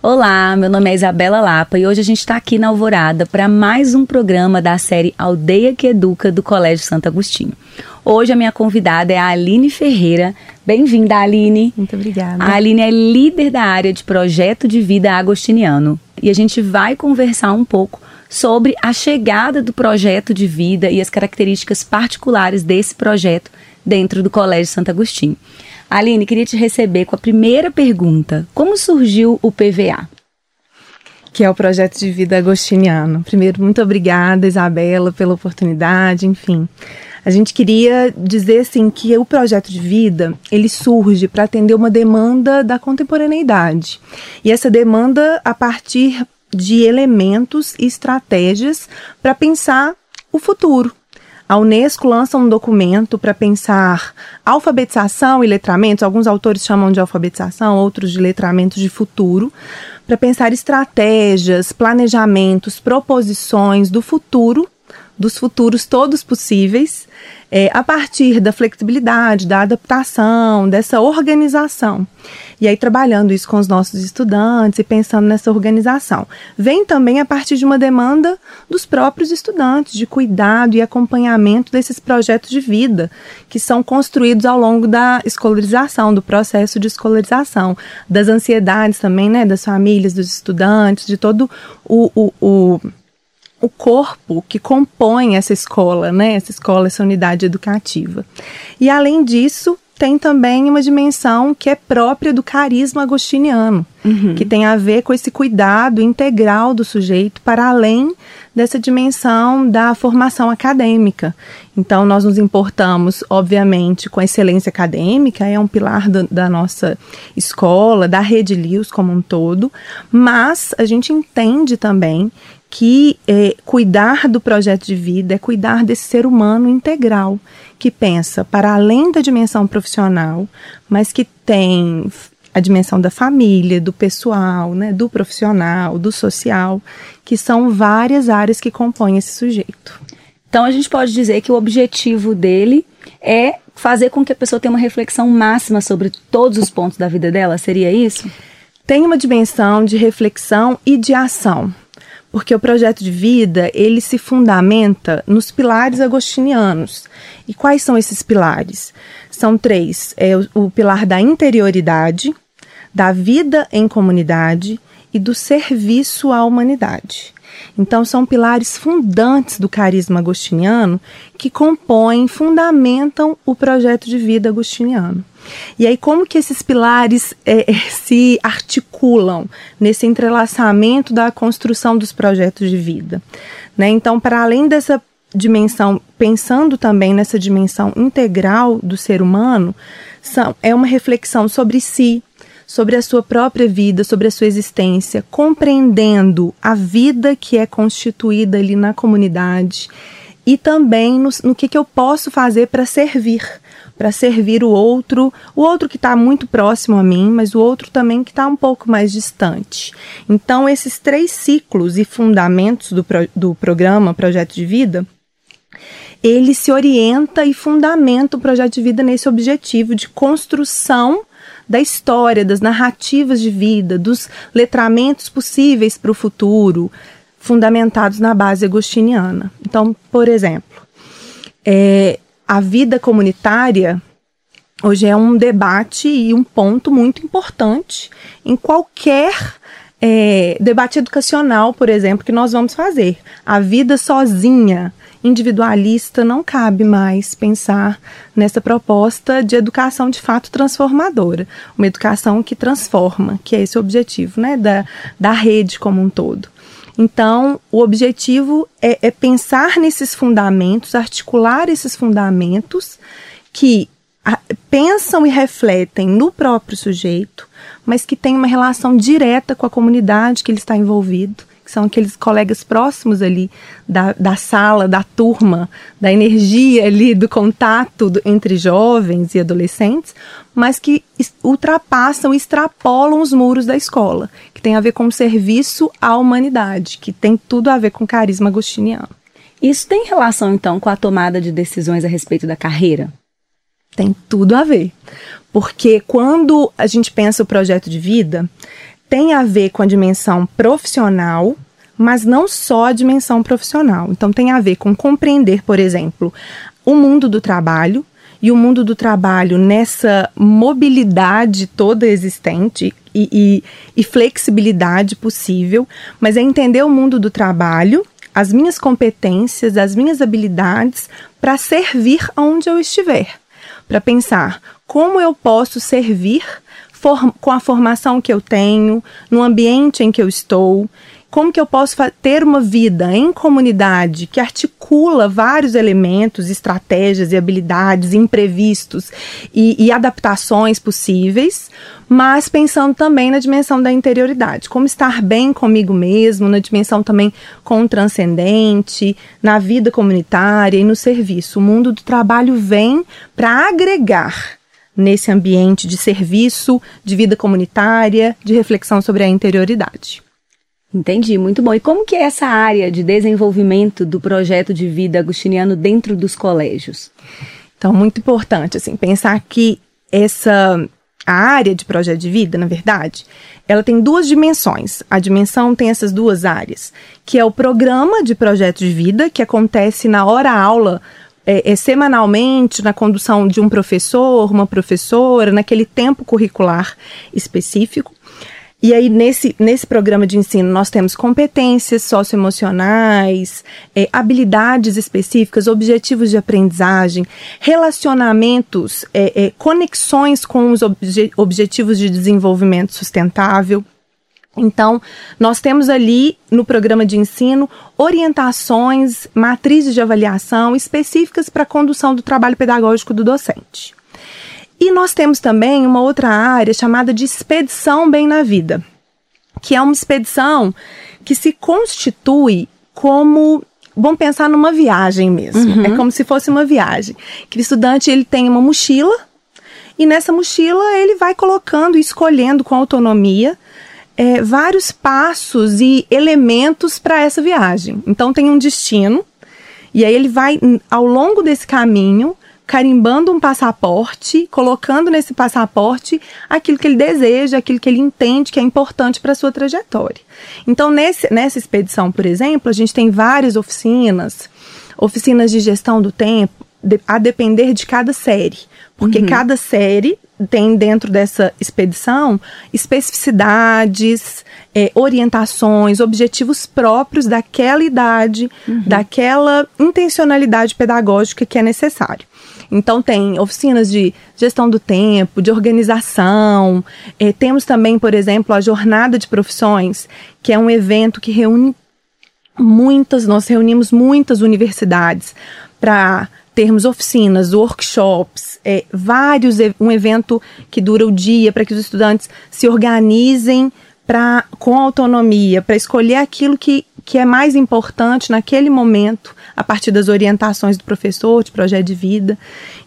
Olá, meu nome é Isabela Lapa e hoje a gente está aqui na Alvorada para mais um programa da série Aldeia que Educa do Colégio Santo Agostinho. Hoje a minha convidada é a Aline Ferreira. Bem-vinda, Aline. Muito obrigada. A Aline é líder da área de projeto de vida agostiniano e a gente vai conversar um pouco sobre a chegada do projeto de vida e as características particulares desse projeto dentro do Colégio Santo Agostinho. Aline, queria te receber com a primeira pergunta. Como surgiu o PVA? Que é o projeto de vida agostiniano. Primeiro, muito obrigada, Isabela, pela oportunidade, enfim. A gente queria dizer assim que o projeto de vida, ele surge para atender uma demanda da contemporaneidade. E essa demanda a partir de elementos e estratégias para pensar o futuro, a Unesco lança um documento para pensar alfabetização e letramentos, alguns autores chamam de alfabetização, outros de letramentos de futuro, para pensar estratégias, planejamentos, proposições do futuro, dos futuros todos possíveis, é, a partir da flexibilidade, da adaptação, dessa organização. E aí, trabalhando isso com os nossos estudantes e pensando nessa organização. Vem também a partir de uma demanda dos próprios estudantes, de cuidado e acompanhamento desses projetos de vida, que são construídos ao longo da escolarização, do processo de escolarização, das ansiedades também, né, das famílias, dos estudantes, de todo o, o, o o corpo que compõe essa escola, né? Essa escola, essa unidade educativa. E além disso, tem também uma dimensão que é própria do carisma agostiniano, uhum. que tem a ver com esse cuidado integral do sujeito para além dessa dimensão da formação acadêmica. Então, nós nos importamos, obviamente, com a excelência acadêmica, é um pilar do, da nossa escola, da rede Lios como um todo, mas a gente entende também que é, cuidar do projeto de vida é cuidar desse ser humano integral, que pensa para além da dimensão profissional, mas que tem a dimensão da família, do pessoal, né, do profissional, do social, que são várias áreas que compõem esse sujeito. Então a gente pode dizer que o objetivo dele é fazer com que a pessoa tenha uma reflexão máxima sobre todos os pontos da vida dela, seria isso? Tem uma dimensão de reflexão e de ação porque o projeto de vida ele se fundamenta nos pilares agostinianos. E quais são esses pilares? São três: é o, o pilar da interioridade, da vida em comunidade e do serviço à humanidade. Então, são pilares fundantes do carisma agostiniano que compõem, fundamentam o projeto de vida agostiniano. E aí, como que esses pilares é, é, se articulam nesse entrelaçamento da construção dos projetos de vida? Né? Então, para além dessa dimensão, pensando também nessa dimensão integral do ser humano, são, é uma reflexão sobre si, sobre a sua própria vida, sobre a sua existência, compreendendo a vida que é constituída ali na comunidade e também no, no que, que eu posso fazer para servir, para servir o outro, o outro que está muito próximo a mim, mas o outro também que está um pouco mais distante. Então, esses três ciclos e fundamentos do, pro, do programa Projeto de Vida ele se orienta e fundamenta o projeto de vida nesse objetivo de construção da história, das narrativas de vida, dos letramentos possíveis para o futuro, fundamentados na base agostiniana. Então, por exemplo, é, a vida comunitária hoje é um debate e um ponto muito importante em qualquer é, debate educacional, por exemplo, que nós vamos fazer. A vida sozinha, individualista, não cabe mais pensar nessa proposta de educação de fato transformadora. Uma educação que transforma, que é esse o objetivo né, da, da rede como um todo. Então, o objetivo é, é pensar nesses fundamentos, articular esses fundamentos que pensam e refletem no próprio sujeito, mas que têm uma relação direta com a comunidade que ele está envolvido, que são aqueles colegas próximos ali da, da sala, da turma, da energia ali, do contato do, entre jovens e adolescentes, mas que ultrapassam, extrapolam os muros da escola, que tem a ver com o serviço à humanidade, que tem tudo a ver com carisma agostiniano. Isso tem relação, então, com a tomada de decisões a respeito da carreira? Tem tudo a ver. Porque quando a gente pensa o projeto de vida, tem a ver com a dimensão profissional, mas não só a dimensão profissional. Então, tem a ver com compreender, por exemplo, o mundo do trabalho e o mundo do trabalho nessa mobilidade toda existente e, e, e flexibilidade possível, mas é entender o mundo do trabalho, as minhas competências, as minhas habilidades para servir onde eu estiver, para pensar como eu posso servir com a formação que eu tenho, no ambiente em que eu estou, como que eu posso ter uma vida em comunidade que articula vários elementos, estratégias e habilidades, imprevistos e, e adaptações possíveis, mas pensando também na dimensão da interioridade, como estar bem comigo mesmo, na dimensão também com o transcendente, na vida comunitária e no serviço. O mundo do trabalho vem para agregar nesse ambiente de serviço, de vida comunitária, de reflexão sobre a interioridade. Entendi, muito bom. E como que é essa área de desenvolvimento do projeto de vida agustiniano dentro dos colégios? Então, muito importante, assim, pensar que essa a área de projeto de vida, na verdade, ela tem duas dimensões. A dimensão tem essas duas áreas, que é o programa de projeto de vida, que acontece na hora aula é, é, semanalmente na condução de um professor, uma professora, naquele tempo curricular específico. E aí, nesse, nesse programa de ensino, nós temos competências socioemocionais, é, habilidades específicas, objetivos de aprendizagem, relacionamentos, é, é, conexões com os obje objetivos de desenvolvimento sustentável. Então, nós temos ali no programa de ensino orientações, matrizes de avaliação específicas para a condução do trabalho pedagógico do docente. E nós temos também uma outra área chamada de expedição bem na vida, que é uma expedição que se constitui como vamos pensar numa viagem mesmo. Uhum. É como se fosse uma viagem. Que o estudante ele tem uma mochila e nessa mochila ele vai colocando e escolhendo com autonomia é, vários passos e elementos para essa viagem. Então tem um destino e aí ele vai ao longo desse caminho carimbando um passaporte, colocando nesse passaporte aquilo que ele deseja, aquilo que ele entende que é importante para a sua trajetória. Então, nesse, nessa expedição, por exemplo, a gente tem várias oficinas, oficinas de gestão do tempo, de, a depender de cada série, porque uhum. cada série tem dentro dessa expedição especificidades, é, orientações, objetivos próprios daquela idade, uhum. daquela intencionalidade pedagógica que é necessário. Então, tem oficinas de gestão do tempo, de organização. É, temos também, por exemplo, a Jornada de Profissões, que é um evento que reúne muitas, nós reunimos muitas universidades para termos oficinas, workshops, é, vários, um evento que dura o dia para que os estudantes se organizem pra, com autonomia, para escolher aquilo que, que é mais importante naquele momento a partir das orientações do professor, de projeto de vida.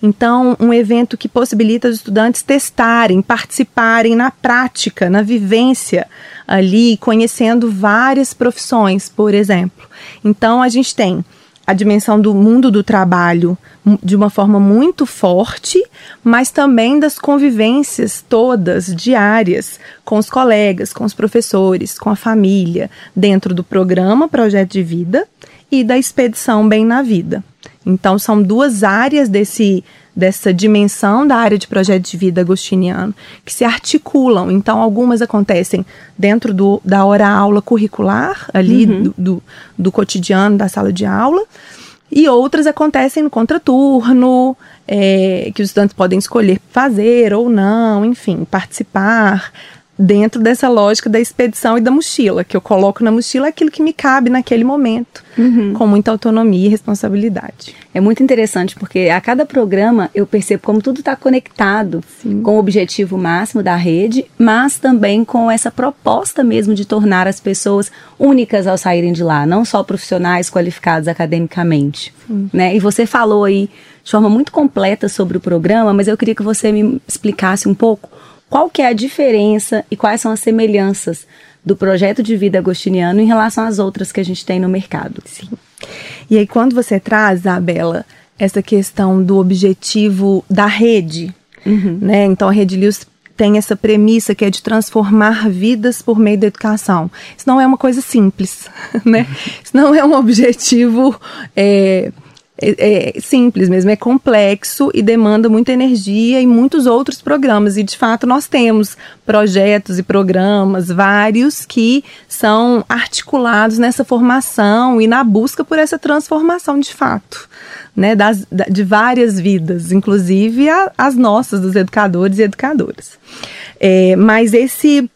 Então, um evento que possibilita os estudantes testarem, participarem na prática, na vivência ali, conhecendo várias profissões, por exemplo. Então, a gente tem a dimensão do mundo do trabalho de uma forma muito forte, mas também das convivências todas diárias com os colegas, com os professores, com a família, dentro do programa Projeto de Vida e da expedição Bem na Vida. Então, são duas áreas desse, dessa dimensão da área de projeto de vida agostiniano que se articulam. Então, algumas acontecem dentro do, da hora-aula curricular, ali uhum. do, do, do, cotidiano da sala de aula, e outras acontecem no contraturno, é, que os estudantes podem escolher fazer ou não, enfim, participar dentro dessa lógica da expedição e da mochila, que eu coloco na mochila aquilo que me cabe naquele momento, uhum. com muita autonomia e responsabilidade. É muito interessante porque a cada programa eu percebo como tudo está conectado Sim. com o objetivo máximo da rede, mas também com essa proposta mesmo de tornar as pessoas únicas ao saírem de lá, não só profissionais qualificados academicamente. Né? E você falou aí de forma muito completa sobre o programa, mas eu queria que você me explicasse um pouco qual que é a diferença e quais são as semelhanças do projeto de vida agostiniano em relação às outras que a gente tem no mercado. Sim. E aí, quando você traz, Isabela, essa questão do objetivo da rede, uhum. né? Então, a Rede Lewis tem essa premissa que é de transformar vidas por meio da educação. Isso não é uma coisa simples, né? Isso não é um objetivo é, é, é, simples mesmo, é complexo e demanda muita energia e muitos outros programas. E de fato nós temos projetos e programas vários que são articulados nessa formação e na busca por essa transformação de fato. Né, das, de várias vidas, inclusive a, as nossas, dos educadores e educadoras. É, mas esse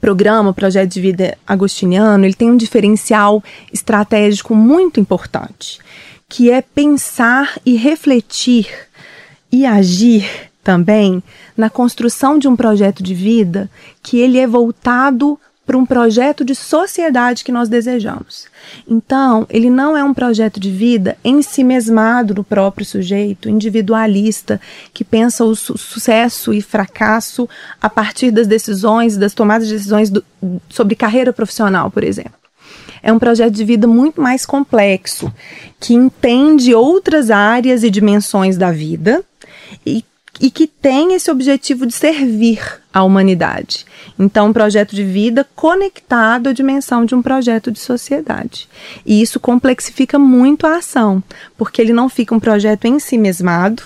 programa, projeto de vida agostiniano, ele tem um diferencial estratégico muito importante que é pensar e refletir e agir também na construção de um projeto de vida que ele é voltado para um projeto de sociedade que nós desejamos. Então, ele não é um projeto de vida em si mesmado no próprio sujeito, individualista, que pensa o su sucesso e fracasso a partir das decisões, das tomadas de decisões do, sobre carreira profissional, por exemplo é um projeto de vida muito mais complexo, que entende outras áreas e dimensões da vida e, e que tem esse objetivo de servir à humanidade. Então, um projeto de vida conectado à dimensão de um projeto de sociedade. E isso complexifica muito a ação, porque ele não fica um projeto em si mesmado,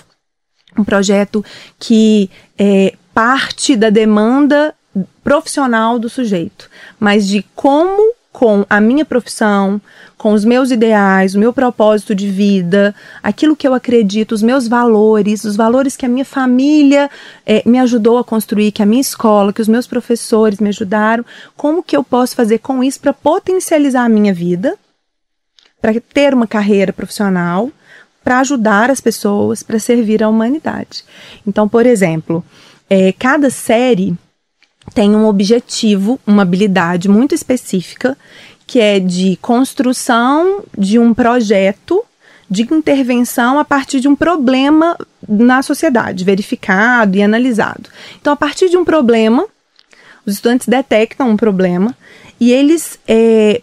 um projeto que é, parte da demanda profissional do sujeito, mas de como com a minha profissão, com os meus ideais, o meu propósito de vida, aquilo que eu acredito, os meus valores, os valores que a minha família é, me ajudou a construir, que a minha escola, que os meus professores me ajudaram, como que eu posso fazer com isso para potencializar a minha vida, para ter uma carreira profissional, para ajudar as pessoas, para servir à humanidade. Então, por exemplo, é, cada série tem um objetivo, uma habilidade muito específica, que é de construção de um projeto de intervenção a partir de um problema na sociedade, verificado e analisado. Então, a partir de um problema, os estudantes detectam um problema e eles é,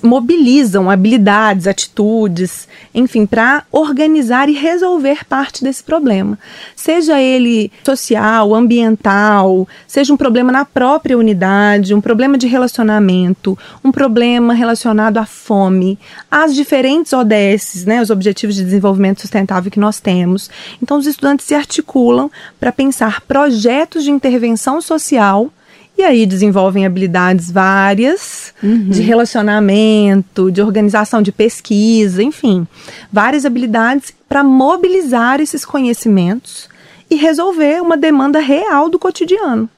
mobilizam habilidades, atitudes, enfim, para organizar e resolver parte desse problema. Seja ele social, ambiental, seja um problema na própria unidade, um problema de relacionamento, um problema relacionado à fome, às diferentes ODS, né, os Objetivos de Desenvolvimento Sustentável que nós temos. Então, os estudantes se articulam para pensar projetos de intervenção social e aí desenvolvem habilidades várias uhum. de relacionamento, de organização de pesquisa, enfim, várias habilidades para mobilizar esses conhecimentos e resolver uma demanda real do cotidiano,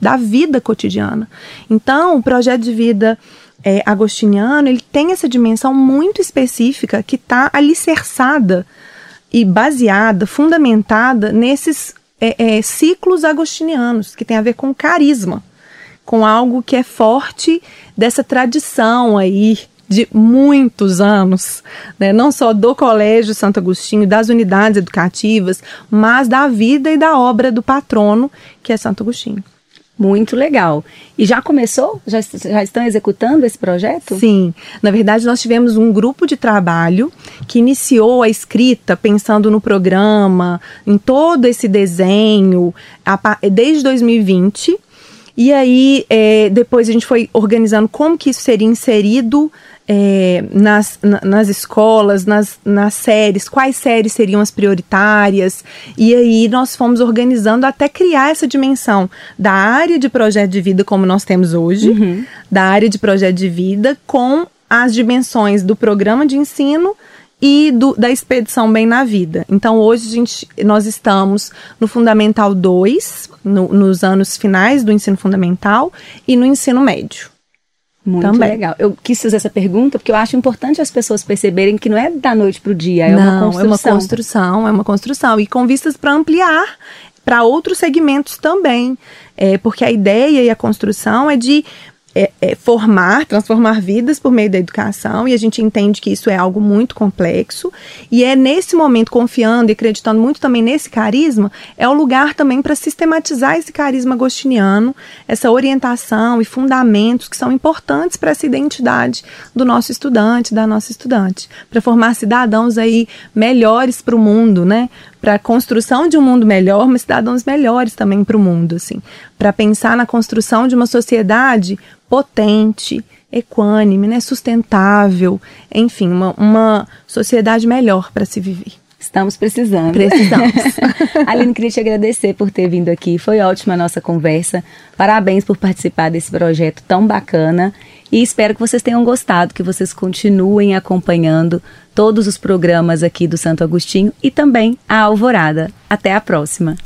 da vida cotidiana. Então, o projeto de vida é, agostiniano ele tem essa dimensão muito específica que está alicerçada e baseada, fundamentada nesses é, é, ciclos agostinianos, que tem a ver com carisma com algo que é forte dessa tradição aí de muitos anos, né? não só do Colégio Santo Agostinho, das unidades educativas, mas da vida e da obra do patrono, que é Santo Agostinho. Muito legal. E já começou? Já, já estão executando esse projeto? Sim. Na verdade, nós tivemos um grupo de trabalho que iniciou a escrita pensando no programa, em todo esse desenho, desde 2020 e aí, é, depois a gente foi organizando como que isso seria inserido é, nas, na, nas escolas, nas, nas séries, quais séries seriam as prioritárias. E aí nós fomos organizando até criar essa dimensão da área de projeto de vida como nós temos hoje, uhum. da área de projeto de vida com as dimensões do programa de ensino e do, da expedição Bem na Vida. Então, hoje a gente, nós estamos no Fundamental 2, no, nos anos finais do ensino fundamental, e no ensino médio. Muito Também. legal. Eu quis fazer essa pergunta porque eu acho importante as pessoas perceberem que não é da noite para o dia, é não, uma construção. É uma construção, é uma construção. E com vistas para ampliar para outros segmentos também. É, porque a ideia e a construção é de é, é, formar, transformar vidas por meio da educação, e a gente entende que isso é algo muito complexo. E é nesse momento, confiando e acreditando muito também nesse carisma, é o lugar também para sistematizar esse carisma agostiniano, essa orientação e fundamentos que são importantes para essa identidade do nosso estudante, da nossa estudante, para formar cidadãos aí melhores para o mundo, né? Para a construção de um mundo melhor, mas cidadãos melhores também para o mundo, assim, para pensar na construção de uma sociedade potente, equânime, né, sustentável, enfim, uma, uma sociedade melhor para se viver. Estamos precisando. Precisamos. Aline, queria te agradecer por ter vindo aqui. Foi ótima a nossa conversa. Parabéns por participar desse projeto tão bacana. E espero que vocês tenham gostado, que vocês continuem acompanhando todos os programas aqui do Santo Agostinho e também a Alvorada. Até a próxima.